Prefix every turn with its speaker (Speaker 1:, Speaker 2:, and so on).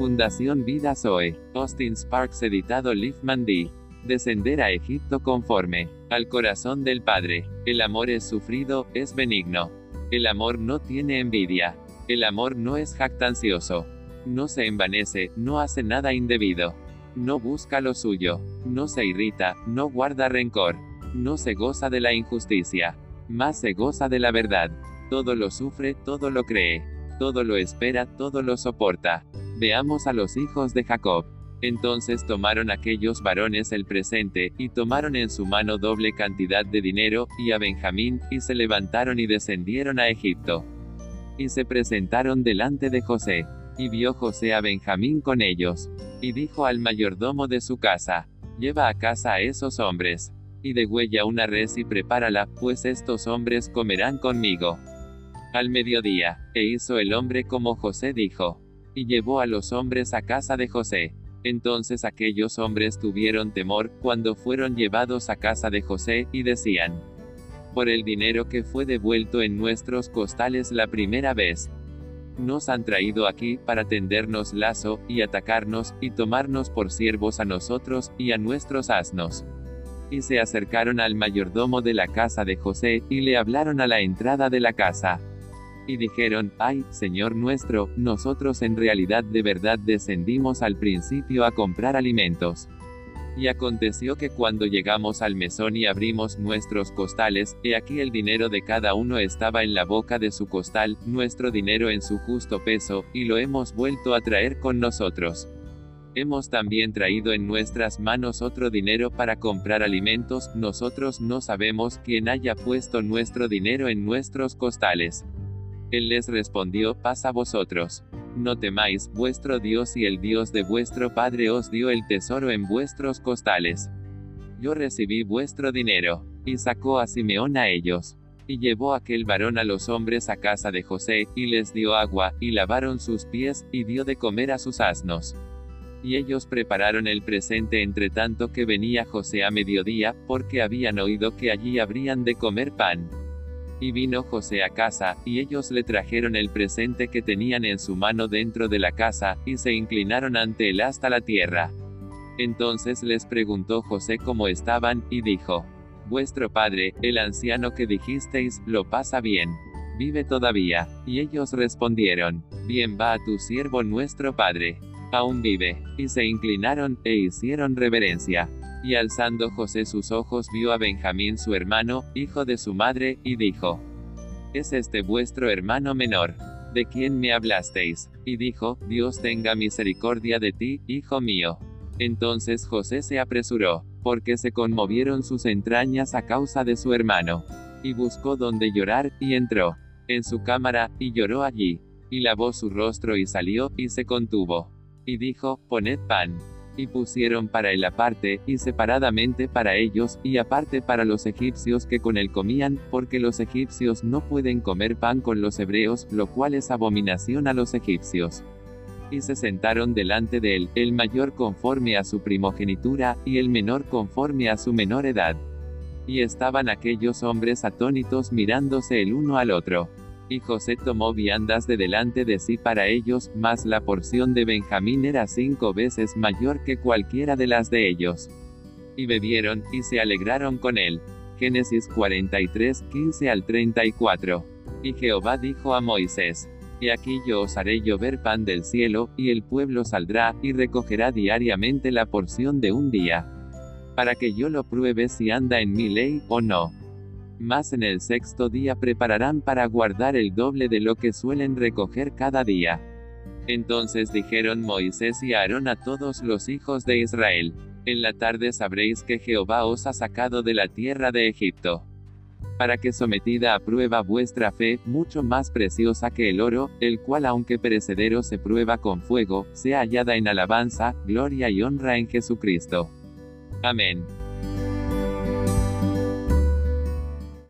Speaker 1: Fundación Vida Zoe. Austin Sparks editado Liefman D. Descender a Egipto conforme al corazón del Padre. El amor es sufrido, es benigno. El amor no tiene envidia. El amor no es jactancioso. No se envanece, no hace nada indebido. No busca lo suyo. No se irrita, no guarda rencor. No se goza de la injusticia. Más se goza de la verdad. Todo lo sufre, todo lo cree. Todo lo espera, todo lo soporta. Veamos a los hijos de Jacob. Entonces tomaron aquellos varones el presente, y tomaron en su mano doble cantidad de dinero, y a Benjamín, y se levantaron y descendieron a Egipto. Y se presentaron delante de José. Y vio José a Benjamín con ellos. Y dijo al mayordomo de su casa, lleva a casa a esos hombres. Y degüella una res y prepárala, pues estos hombres comerán conmigo al mediodía, e hizo el hombre como José dijo. Y llevó a los hombres a casa de José. Entonces aquellos hombres tuvieron temor, cuando fueron llevados a casa de José, y decían, por el dinero que fue devuelto en nuestros costales la primera vez, nos han traído aquí para tendernos lazo, y atacarnos, y tomarnos por siervos a nosotros, y a nuestros asnos. Y se acercaron al mayordomo de la casa de José, y le hablaron a la entrada de la casa y dijeron, ay, Señor nuestro, nosotros en realidad de verdad descendimos al principio a comprar alimentos. Y aconteció que cuando llegamos al mesón y abrimos nuestros costales, he aquí el dinero de cada uno estaba en la boca de su costal, nuestro dinero en su justo peso, y lo hemos vuelto a traer con nosotros. Hemos también traído en nuestras manos otro dinero para comprar alimentos, nosotros no sabemos quién haya puesto nuestro dinero en nuestros costales. Él les respondió, paz a vosotros. No temáis, vuestro Dios y el Dios de vuestro Padre os dio el tesoro en vuestros costales. Yo recibí vuestro dinero. Y sacó a Simeón a ellos. Y llevó aquel varón a los hombres a casa de José, y les dio agua, y lavaron sus pies, y dio de comer a sus asnos. Y ellos prepararon el presente entre tanto que venía José a mediodía, porque habían oído que allí habrían de comer pan. Y vino José a casa, y ellos le trajeron el presente que tenían en su mano dentro de la casa, y se inclinaron ante él hasta la tierra. Entonces les preguntó José cómo estaban, y dijo, Vuestro padre, el anciano que dijisteis, lo pasa bien. Vive todavía. Y ellos respondieron, Bien va a tu siervo nuestro padre. Aún vive. Y se inclinaron, e hicieron reverencia. Y alzando José sus ojos vio a Benjamín su hermano, hijo de su madre, y dijo, ¿Es este vuestro hermano menor? ¿De quién me hablasteis? Y dijo, Dios tenga misericordia de ti, hijo mío. Entonces José se apresuró, porque se conmovieron sus entrañas a causa de su hermano. Y buscó donde llorar, y entró en su cámara, y lloró allí. Y lavó su rostro y salió, y se contuvo. Y dijo, Poned pan y pusieron para él aparte, y separadamente para ellos, y aparte para los egipcios que con él comían, porque los egipcios no pueden comer pan con los hebreos, lo cual es abominación a los egipcios. Y se sentaron delante de él, el mayor conforme a su primogenitura, y el menor conforme a su menor edad. Y estaban aquellos hombres atónitos mirándose el uno al otro. Y José tomó viandas de delante de sí para ellos, mas la porción de Benjamín era cinco veces mayor que cualquiera de las de ellos. Y bebieron, y se alegraron con él. Génesis 43, 15 al 34. Y Jehová dijo a Moisés, Y aquí yo os haré llover pan del cielo, y el pueblo saldrá, y recogerá diariamente la porción de un día. Para que yo lo pruebe si anda en mi ley, o no más en el sexto día prepararán para guardar el doble de lo que suelen recoger cada día. Entonces dijeron Moisés y Aarón a todos los hijos de Israel, en la tarde sabréis que Jehová os ha sacado de la tierra de Egipto. Para que sometida a prueba vuestra fe, mucho más preciosa que el oro, el cual aunque perecedero se prueba con fuego, sea hallada en alabanza, gloria y honra en Jesucristo. Amén.